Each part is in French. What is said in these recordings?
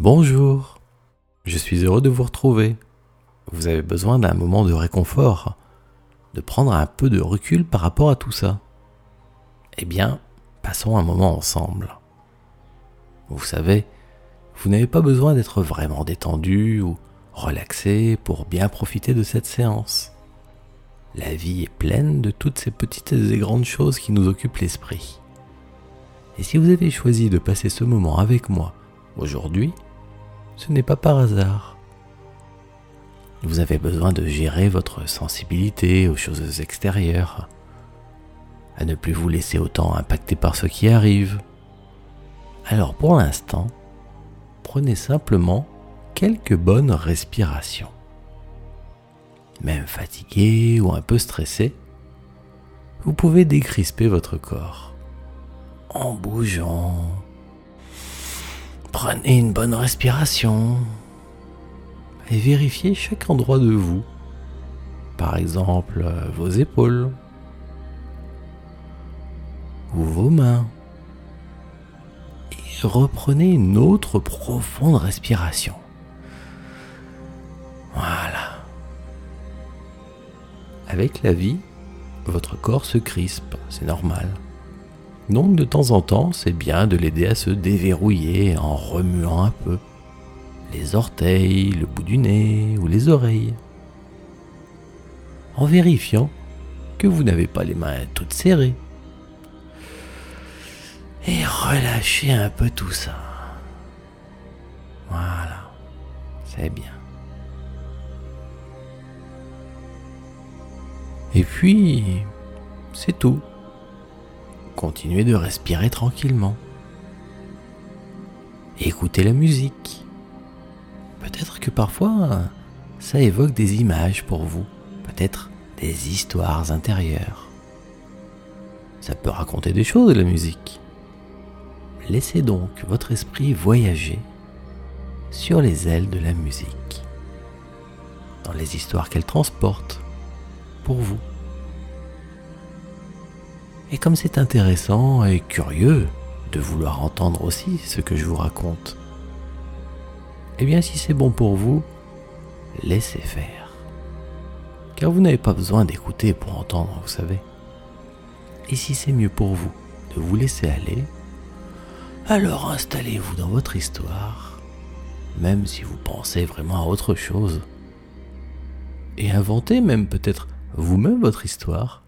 Bonjour, je suis heureux de vous retrouver. Vous avez besoin d'un moment de réconfort, de prendre un peu de recul par rapport à tout ça. Eh bien, passons un moment ensemble. Vous savez, vous n'avez pas besoin d'être vraiment détendu ou relaxé pour bien profiter de cette séance. La vie est pleine de toutes ces petites et grandes choses qui nous occupent l'esprit. Et si vous avez choisi de passer ce moment avec moi aujourd'hui, ce n'est pas par hasard. Vous avez besoin de gérer votre sensibilité aux choses extérieures, à ne plus vous laisser autant impacter par ce qui arrive. Alors pour l'instant, prenez simplement quelques bonnes respirations. Même fatigué ou un peu stressé, vous pouvez décrisper votre corps en bougeant. Prenez une bonne respiration et vérifiez chaque endroit de vous. Par exemple, vos épaules ou vos mains. Et reprenez une autre profonde respiration. Voilà. Avec la vie, votre corps se crispe, c'est normal. Donc de temps en temps, c'est bien de l'aider à se déverrouiller en remuant un peu les orteils, le bout du nez ou les oreilles. En vérifiant que vous n'avez pas les mains toutes serrées. Et relâchez un peu tout ça. Voilà, c'est bien. Et puis, c'est tout. Continuez de respirer tranquillement. Écoutez la musique. Peut-être que parfois, ça évoque des images pour vous, peut-être des histoires intérieures. Ça peut raconter des choses, la musique. Laissez donc votre esprit voyager sur les ailes de la musique, dans les histoires qu'elle transporte pour vous. Et comme c'est intéressant et curieux de vouloir entendre aussi ce que je vous raconte, eh bien si c'est bon pour vous, laissez faire. Car vous n'avez pas besoin d'écouter pour entendre, vous savez. Et si c'est mieux pour vous de vous laisser aller, alors installez-vous dans votre histoire, même si vous pensez vraiment à autre chose. Et inventez même peut-être vous-même votre histoire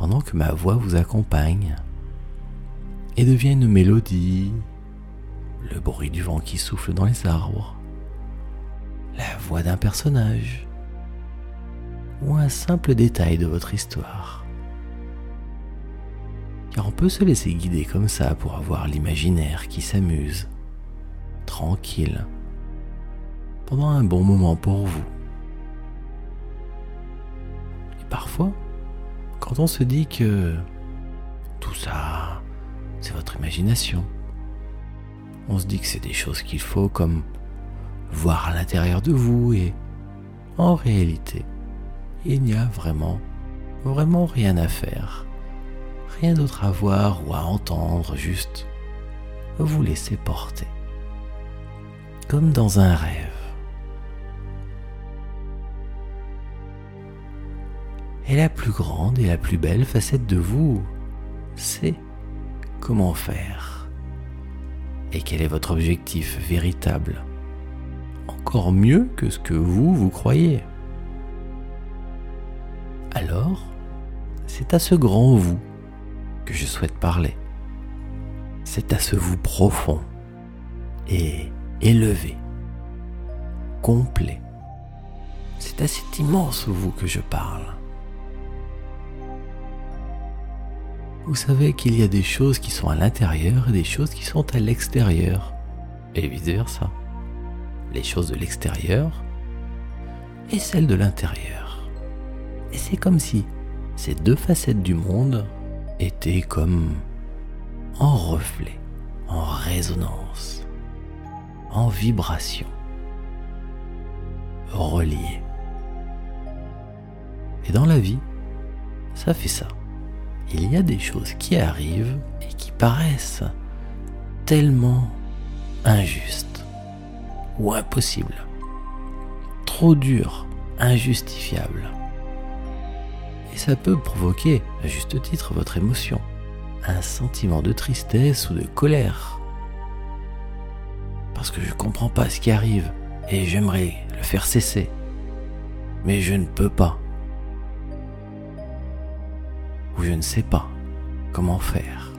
pendant que ma voix vous accompagne et devient une mélodie, le bruit du vent qui souffle dans les arbres, la voix d'un personnage ou un simple détail de votre histoire. Car on peut se laisser guider comme ça pour avoir l'imaginaire qui s'amuse, tranquille, pendant un bon moment pour vous. Et parfois, quand on se dit que tout ça, c'est votre imagination, on se dit que c'est des choses qu'il faut comme voir à l'intérieur de vous et en réalité, il n'y a vraiment, vraiment rien à faire. Rien d'autre à voir ou à entendre, juste vous laisser porter. Comme dans un rêve. Et la plus grande et la plus belle facette de vous, c'est comment faire. Et quel est votre objectif véritable? Encore mieux que ce que vous, vous croyez. Alors, c'est à ce grand vous que je souhaite parler. C'est à ce vous profond et élevé, complet. C'est à cet immense vous que je parle. Vous savez qu'il y a des choses qui sont à l'intérieur et des choses qui sont à l'extérieur, et vice-versa. Les choses de l'extérieur et celles de l'intérieur. Et c'est comme si ces deux facettes du monde étaient comme en reflet, en résonance, en vibration, reliées. Et dans la vie, ça fait ça il y a des choses qui arrivent et qui paraissent tellement injustes, ou impossible. Trop dur, injustifiable. Et ça peut provoquer, à juste titre, votre émotion, un sentiment de tristesse ou de colère. Parce que je comprends pas ce qui arrive et j'aimerais le faire cesser. Mais je ne peux pas. Je ne sais pas comment faire.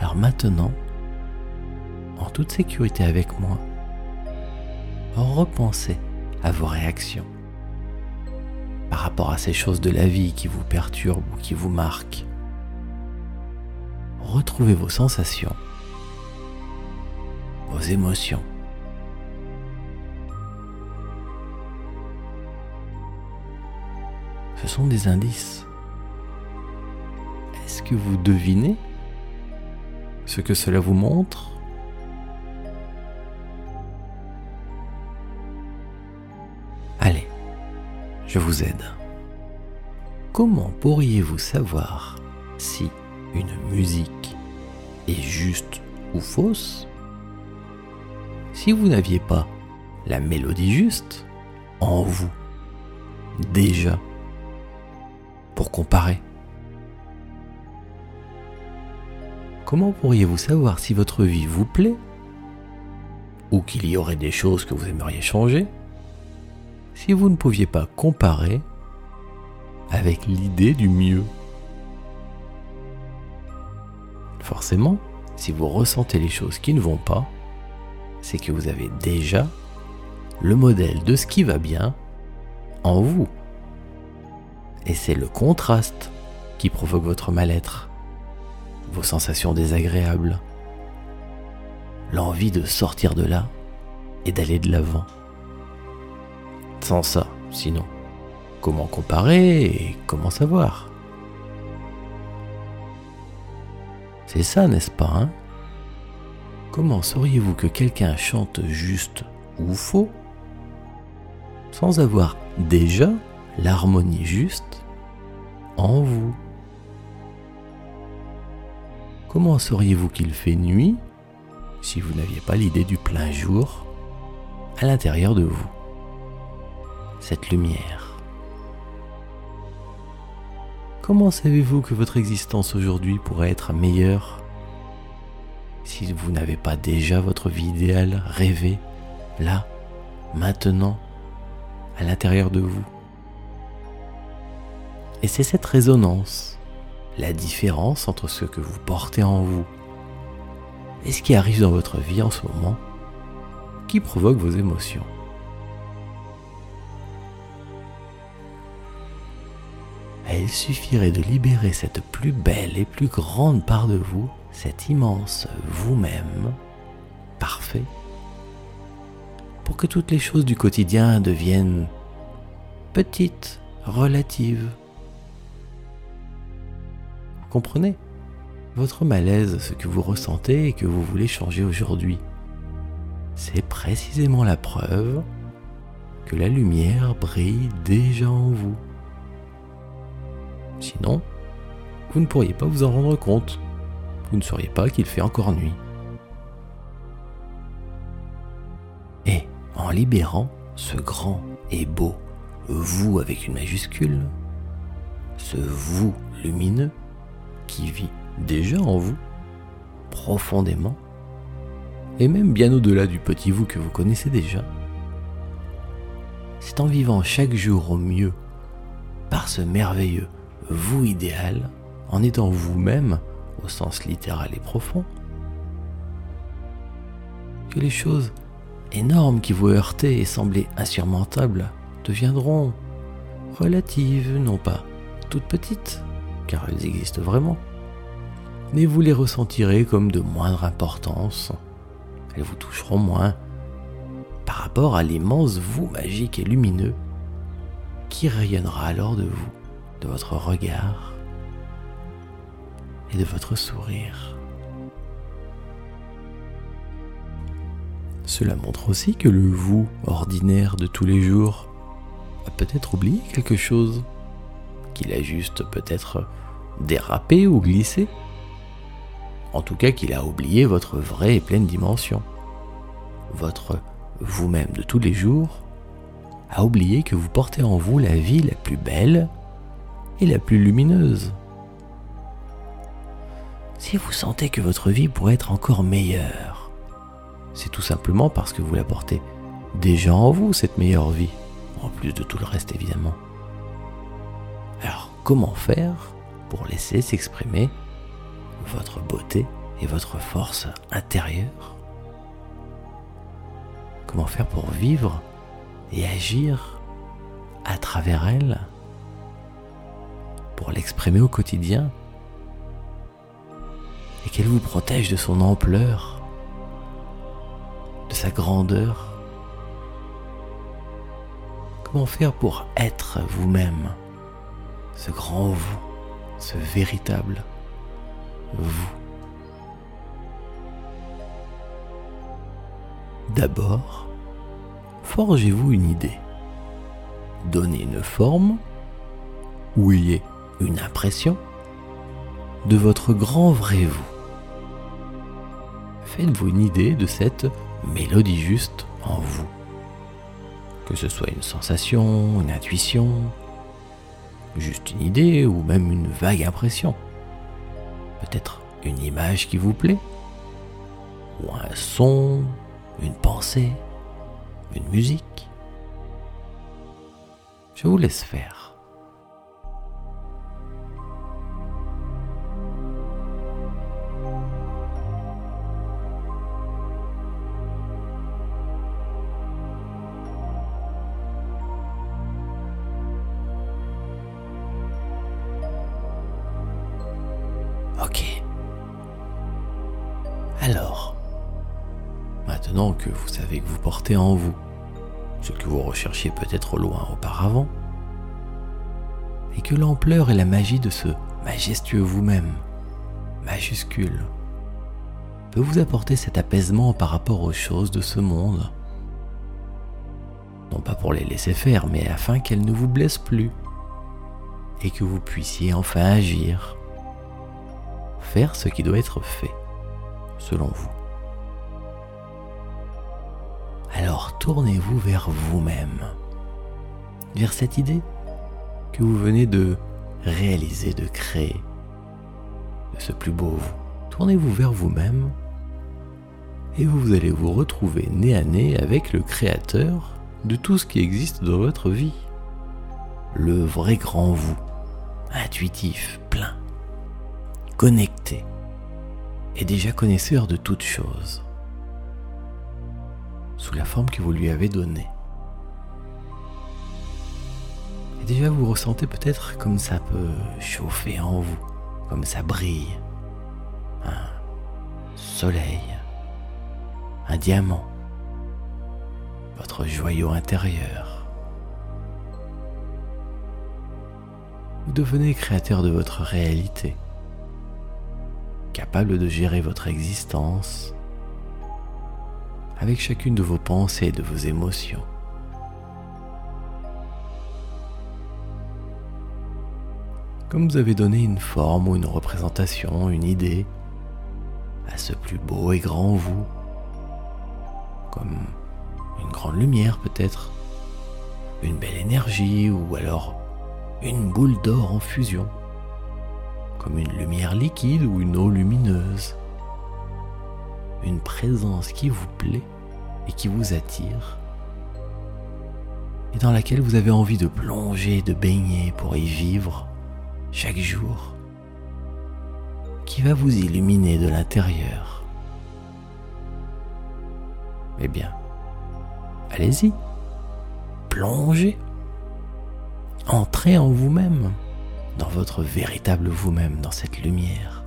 Alors maintenant, en toute sécurité avec moi, repensez à vos réactions par rapport à ces choses de la vie qui vous perturbent ou qui vous marquent. Retrouvez vos sensations, vos émotions. Ce sont des indices. Est-ce que vous devinez ce que cela vous montre? Allez, je vous aide. Comment pourriez-vous savoir si une musique est juste ou fausse? Si vous n'aviez pas la mélodie juste en vous déjà comparer. Comment pourriez-vous savoir si votre vie vous plaît? Ou qu'il y aurait des choses que vous aimeriez changer? Si vous ne pouviez pas comparer avec l'idée du mieux? Forcément, si vous ressentez les choses qui ne vont pas, c'est que vous avez déjà le modèle de ce qui va bien en vous. Et c'est le contraste qui provoque votre mal-être vos sensations désagréables, l'envie de sortir de là et d'aller de l'avant. Sans ça, sinon, comment comparer et comment savoir? C'est ça, n'est-ce pas hein? Comment sauriez-vous que quelqu'un chante juste ou faux sans avoir déjà l'harmonie juste en vous Comment sauriez-vous qu'il fait nuit si vous n'aviez pas l'idée du plein jour à l'intérieur de vous Cette lumière? Comment savez-vous que votre existence aujourd'hui pourrait être meilleure si vous n'avez pas déjà votre vie idéale rêvée, là, maintenant, à l'intérieur de vous? Et c'est cette résonance la différence entre ce que vous portez en vous et ce qui arrive dans votre vie en ce moment qui provoque vos émotions. il suffirait de libérer cette plus belle et plus grande part de vous, cet immense vous-même, parfait, pour que toutes les choses du quotidien deviennent petites, relatives, Comprenez Votre malaise, ce que vous ressentez et que vous voulez changer aujourd'hui, c'est précisément la preuve que la lumière brille déjà en vous. Sinon, vous ne pourriez pas vous en rendre compte. Vous ne sauriez pas qu'il fait encore nuit. Et en libérant ce grand et beau vous avec une majuscule, ce vous lumineux, qui vit déjà en vous, profondément, et même bien au-delà du petit vous que vous connaissez déjà. C'est en vivant chaque jour au mieux, par ce merveilleux vous idéal, en étant vous-même au sens littéral et profond, que les choses énormes qui vous heurtaient et semblaient insurmontables deviendront relatives, non pas toutes petites, car elles existent vraiment, mais vous les ressentirez comme de moindre importance. Elles vous toucheront moins par rapport à l'immense vous magique et lumineux qui rayonnera alors de vous, de votre regard et de votre sourire. Cela montre aussi que le vous ordinaire de tous les jours a peut-être oublié quelque chose qu'il a juste peut-être dérapé ou glissé. En tout cas qu'il a oublié votre vraie et pleine dimension, votre vous-même de tous les jours à oublier que vous portez en vous la vie la plus belle et la plus lumineuse. Si vous sentez que votre vie pourrait être encore meilleure, c'est tout simplement parce que vous la portez déjà en vous, cette meilleure vie, en plus de tout le reste évidemment. Alors comment faire pour laisser s'exprimer votre beauté et votre force intérieure? Comment faire pour vivre et agir à travers elle Pour l'exprimer au quotidien et qu'elle vous protège de son ampleur, de sa grandeur? Comment faire pour être vous-même, ce grand vous, ce véritable vous D'abord, forgez-vous une idée. Donnez une forme ou ayez une impression de votre grand vrai vous. Faites-vous une idée de cette mélodie juste en vous. Que ce soit une sensation, une intuition, juste une idée ou même une vague impression. Peut-être une image qui vous plaît, ou un son, une pensée, une musique. Je vous laisse faire. Que vous savez que vous portez en vous ce que vous recherchiez peut-être loin auparavant, et que l'ampleur et la magie de ce majestueux vous-même, majuscule, peut vous apporter cet apaisement par rapport aux choses de ce monde. Non pas pour les laisser faire, mais afin qu'elles ne vous blessent plus, et que vous puissiez enfin agir faire ce qui doit être fait, selon vous. Alors tournez-vous vers vous-même, vers cette idée que vous venez de réaliser, de créer, de ce plus beau vous. Tournez-vous vers vous-même et vous allez vous retrouver nez à nez avec le Créateur de tout ce qui existe dans votre vie. Le vrai grand vous, intuitif, plein, connecté et déjà connaisseur de toutes choses, sous la forme que vous lui avez donnée. Et déjà vous ressentez peut-être comme ça peut chauffer en vous, comme ça brille, un soleil, un diamant, votre joyau intérieur. Vous devenez créateur de votre réalité capable de gérer votre existence avec chacune de vos pensées et de vos émotions. Comme vous avez donné une forme ou une représentation, une idée à ce plus beau et grand vous, comme une grande lumière peut-être, une belle énergie ou alors une boule d'or en fusion comme une lumière liquide ou une eau lumineuse. Une présence qui vous plaît et qui vous attire et dans laquelle vous avez envie de plonger, de baigner pour y vivre chaque jour, qui va vous illuminer de l'intérieur. Eh bien, allez-y, plongez, entrez en vous-même dans votre véritable vous-même, dans cette lumière.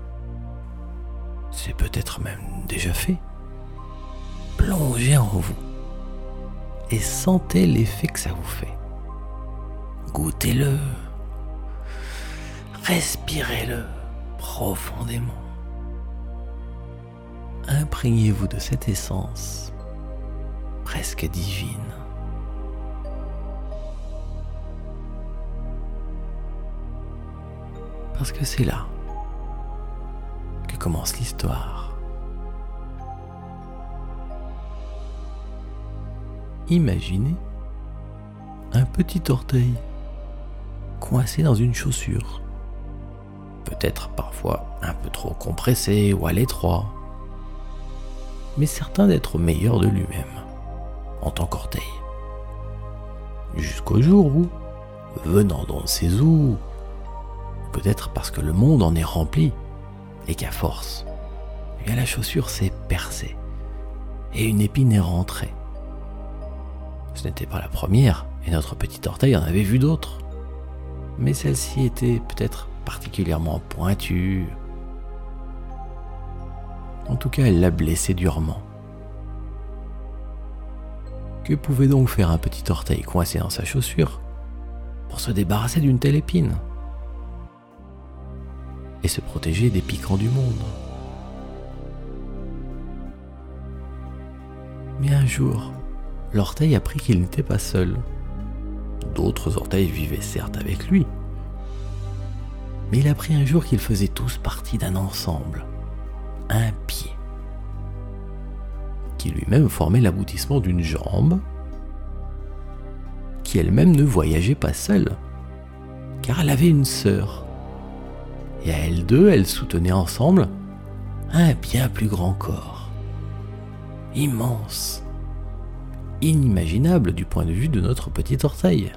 C'est peut-être même déjà fait. Plongez en vous et sentez l'effet que ça vous fait. Goûtez-le. Respirez-le profondément. Imprégnez-vous de cette essence presque divine. Parce que c'est là l'histoire. imaginez un petit orteil coincé dans une chaussure. Peut-être parfois un peu trop compressé ou à l'étroit, mais certain d'être meilleur de lui-même en tant qu'orteil. Jusqu'au jour où, venant dans ses eaux, peut-être parce que le monde en est rempli, et qu'à force, la chaussure s'est percée, et une épine est rentrée. Ce n'était pas la première, et notre petit orteil en avait vu d'autres. Mais celle-ci était peut-être particulièrement pointue. En tout cas, elle l'a blessé durement. Que pouvait donc faire un petit orteil coincé dans sa chaussure pour se débarrasser d'une telle épine? Et se protéger des piquants du monde Mais un jour, l'orteil apprit qu'il n'était pas seul. D'autres orteils vivaient certes avec lui, mais il apprit un jour qu'ils faisaient tous partie d'un ensemble, un pied qui lui-même formait l'aboutissement d'une jambe, qui elle-même ne voyageait pas seule, car elle avait une sœur. Et à elles deux, elles soutenaient ensemble un bien plus grand corps, immense, inimaginable du point de vue de notre petit orteil,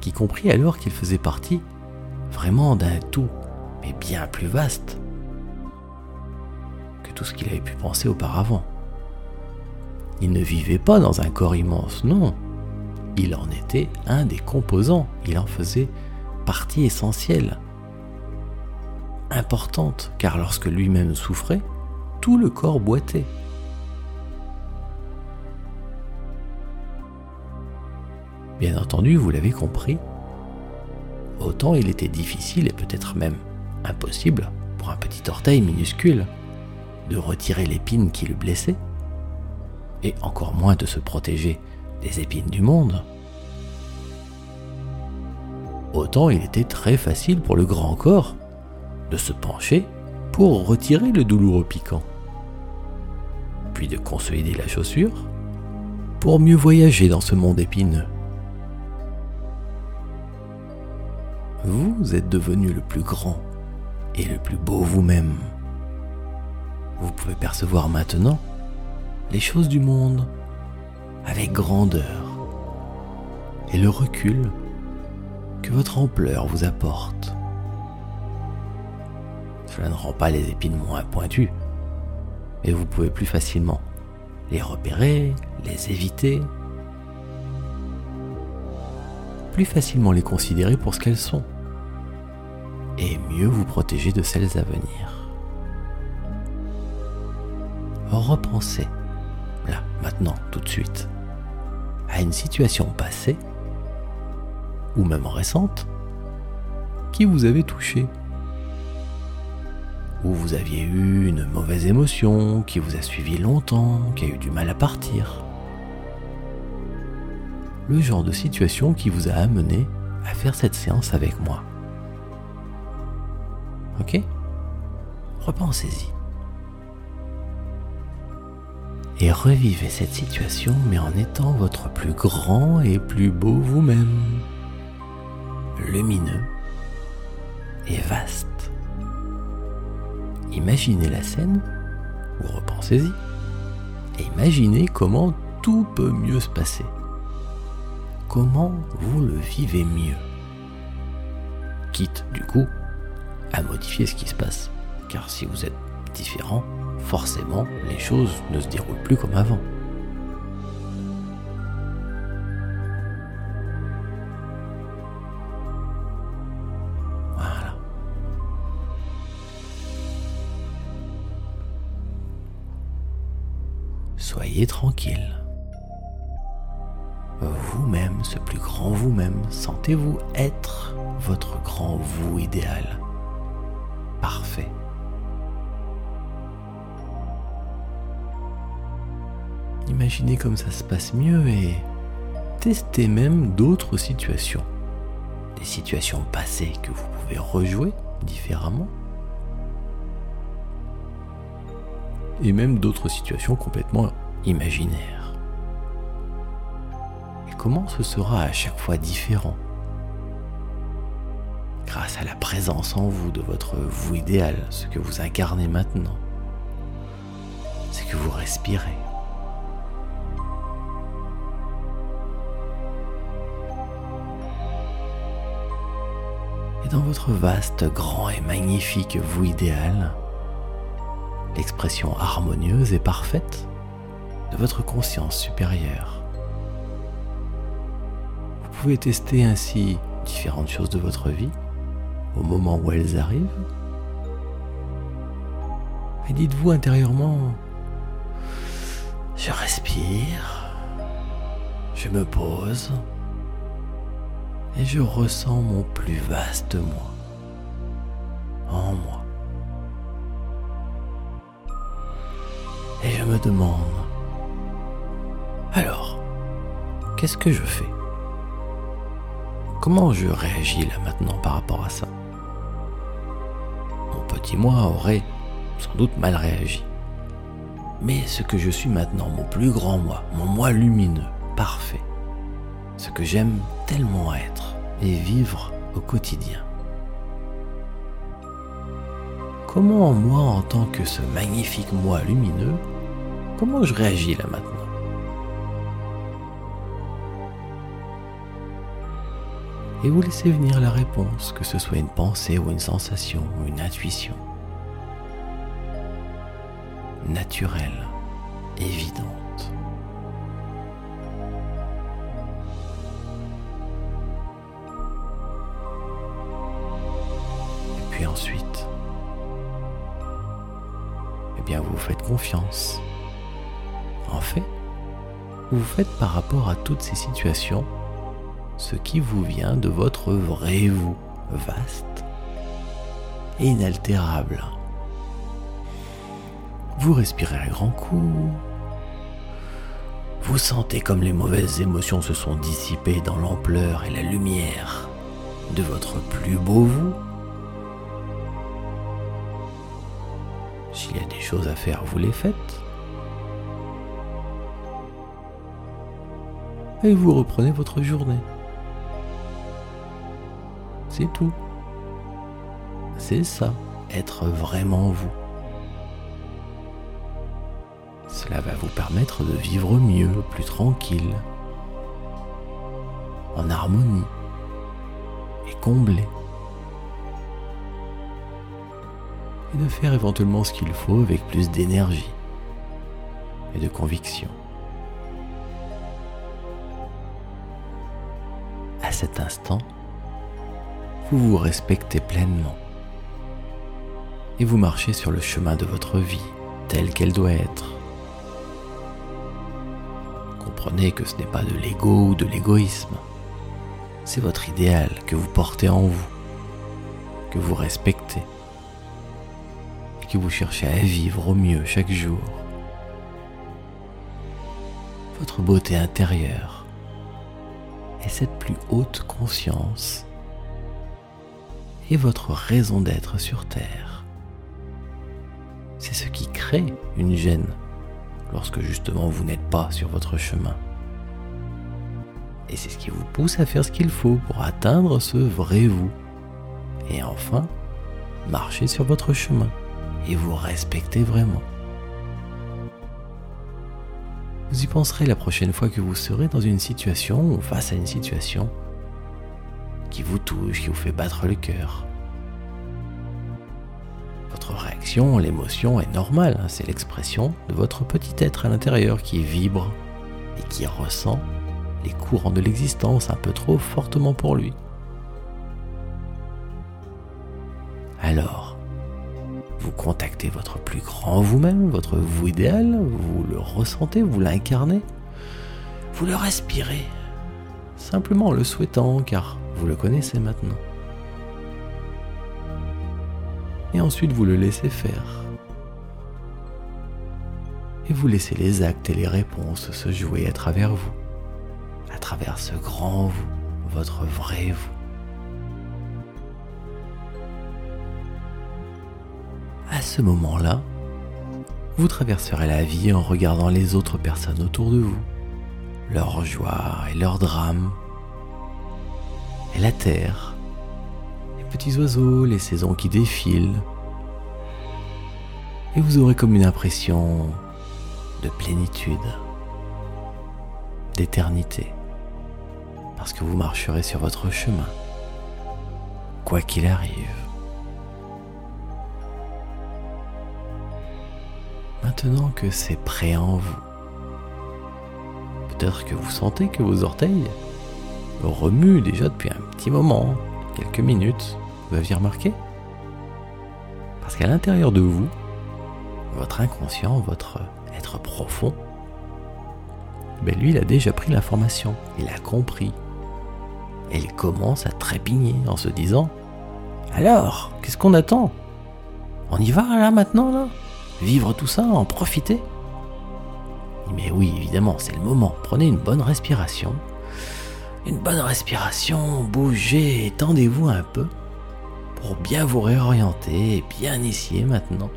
qui comprit alors qu'il faisait partie vraiment d'un tout, mais bien plus vaste que tout ce qu'il avait pu penser auparavant. Il ne vivait pas dans un corps immense, non. Il en était un des composants, il en faisait partie essentielle. Car lorsque lui-même souffrait, tout le corps boitait. Bien entendu, vous l'avez compris, autant il était difficile et peut-être même impossible pour un petit orteil minuscule de retirer l'épine qui le blessait et encore moins de se protéger des épines du monde. Autant il était très facile pour le grand corps de se pencher pour retirer le douloureux piquant, puis de consolider la chaussure pour mieux voyager dans ce monde épineux. Vous êtes devenu le plus grand et le plus beau vous-même. Vous pouvez percevoir maintenant les choses du monde avec grandeur et le recul que votre ampleur vous apporte. Cela ne rend pas les épines moins pointues, mais vous pouvez plus facilement les repérer, les éviter, plus facilement les considérer pour ce qu'elles sont, et mieux vous protéger de celles à venir. Repensez. Là, maintenant, tout de suite, à une situation passée, ou même récente, qui vous avait touché, où vous aviez eu une mauvaise émotion, qui vous a suivi longtemps, qui a eu du mal à partir. Le genre de situation qui vous a amené à faire cette séance avec moi. Ok? Repensez-y et revivez cette situation mais en étant votre plus grand et plus beau vous-même, lumineux et vaste. Imaginez la scène, ou repensez-y, et imaginez comment tout peut mieux se passer. Comment vous le vivez mieux. Quitte, du coup, à modifier ce qui se passe. Car si vous êtes différent, forcément, les choses ne se déroulent plus comme avant. Soyez tranquille. Vous-même, ce plus grand vous-même, sentez-vous être votre grand vous idéal. Parfait. imaginez comme ça se passe mieux et testez même d'autres situations. Des situations passées que vous pouvez rejouer différemment. Et même d'autres situations complètement imaginaires. comment ce sera à chaque fois différent grâce à la présence en vous de votre vous idéal, ce que vous incarnez maintenant, ce que vous respirez. Et dans votre vaste, grand et magnifique vous idéal, l'expression harmonieuse et parfaite de votre conscience supérieure. Vous pouvez tester ainsi différentes choses de votre vie au moment où elles arrivent. Et dites-vous intérieurement, je respire, je me pose et je ressens mon plus vaste moi demande, alors, qu'est-ce que je fais? Comment je réagis là maintenant par rapport à ça? Mon petit moi aurait sans doute mal réagi. Mais ce que je suis maintenant, mon plus grand moi, mon moi lumineux, parfait, ce que j'aime tellement être et vivre au quotidien. Comment moi, en tant que ce magnifique moi lumineux, comment je réagis là maintenant? Et vous laissez venir la réponse, que ce soit une pensée ou une sensation ou une intuition. Naturelle, évidente. Et puis ensuite, eh bien vous vous faites confiance. En fait, vous faites par rapport à toutes ces situations ce qui vous vient de votre vrai vous, vaste inaltérable. Vous respirez un grand coup. Vous sentez comme les mauvaises émotions se sont dissipées dans l'ampleur et la lumière de votre plus beau vous. S'il y a des choses à faire, vous les faites. Et vous reprenez votre journée. C'est tout. C'est ça, être vraiment vous. Cela va vous permettre de vivre mieux, plus tranquille, en harmonie et comblé. Et de faire éventuellement ce qu'il faut avec plus d'énergie et de conviction. Cet instant, vous vous respectez pleinement et vous marchez sur le chemin de votre vie telle qu'elle doit être. Comprenez que ce n'est pas de l'ego ou de l'égoïsme, c'est votre idéal que vous portez en vous, que vous respectez et que vous cherchez à vivre au mieux chaque jour. Votre beauté intérieure est cette plus haute conscience et votre raison d'être sur Terre. C'est ce qui crée une gêne lorsque justement vous n'êtes pas sur votre chemin. Et c'est ce qui vous pousse à faire ce qu'il faut pour atteindre ce vrai vous. Et enfin, marcher sur votre chemin et vous respecter vraiment. Vous y penserez la prochaine fois que vous serez dans une situation ou face à une situation qui vous touche, qui vous fait battre le cœur. Votre réaction, l'émotion est normale, hein, c'est l'expression de votre petit être à l'intérieur qui vibre et qui ressent les courants de l'existence un peu trop fortement pour lui. Alors, vous contactez votre plus grand vous-même, votre vous idéal, vous le ressentez, vous l'incarnez, vous le respirez, simplement en le souhaitant, car vous le connaissez maintenant. Et ensuite vous le laissez faire. Et vous laissez les actes et les réponses se jouer à travers vous, à travers ce grand vous, votre vrai vous. Moment-là, vous traverserez la vie en regardant les autres personnes autour de vous, leurs joies et leurs drames, et la terre, les petits oiseaux, les saisons qui défilent, et vous aurez comme une impression de plénitude, d'éternité, parce que vous marcherez sur votre chemin, quoi qu'il arrive. Maintenant que c'est prêt en vous, peut-être que vous sentez que vos orteils remuent déjà depuis un petit moment, quelques minutes, vous aviez remarqué? Parce qu'à l'intérieur de vous, votre inconscient, votre être profond, ben lui, il a déjà pris l'information, il a compris. Et il commence à trépigner en se disant Alors, qu'est-ce qu'on attend? On y va là maintenant là? Vivre tout ça, en profiter Mais oui, évidemment, c'est le moment. Prenez une bonne respiration. Une bonne respiration, bougez, étendez-vous un peu pour bien vous réorienter et bien ici maintenant.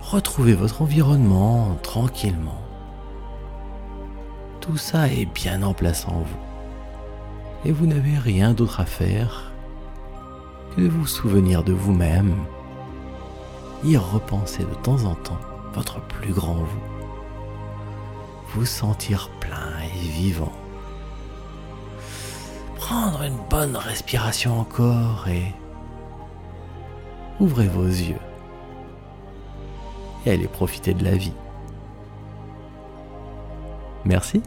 Retrouvez votre environnement tranquillement. Tout ça est bien en place en vous. Et vous n'avez rien d'autre à faire que de vous souvenir de vous-même, y repenser de temps en temps votre plus grand vous, vous sentir plein et vivant, prendre une bonne respiration encore et ouvrez vos yeux et allez profiter de la vie. Merci.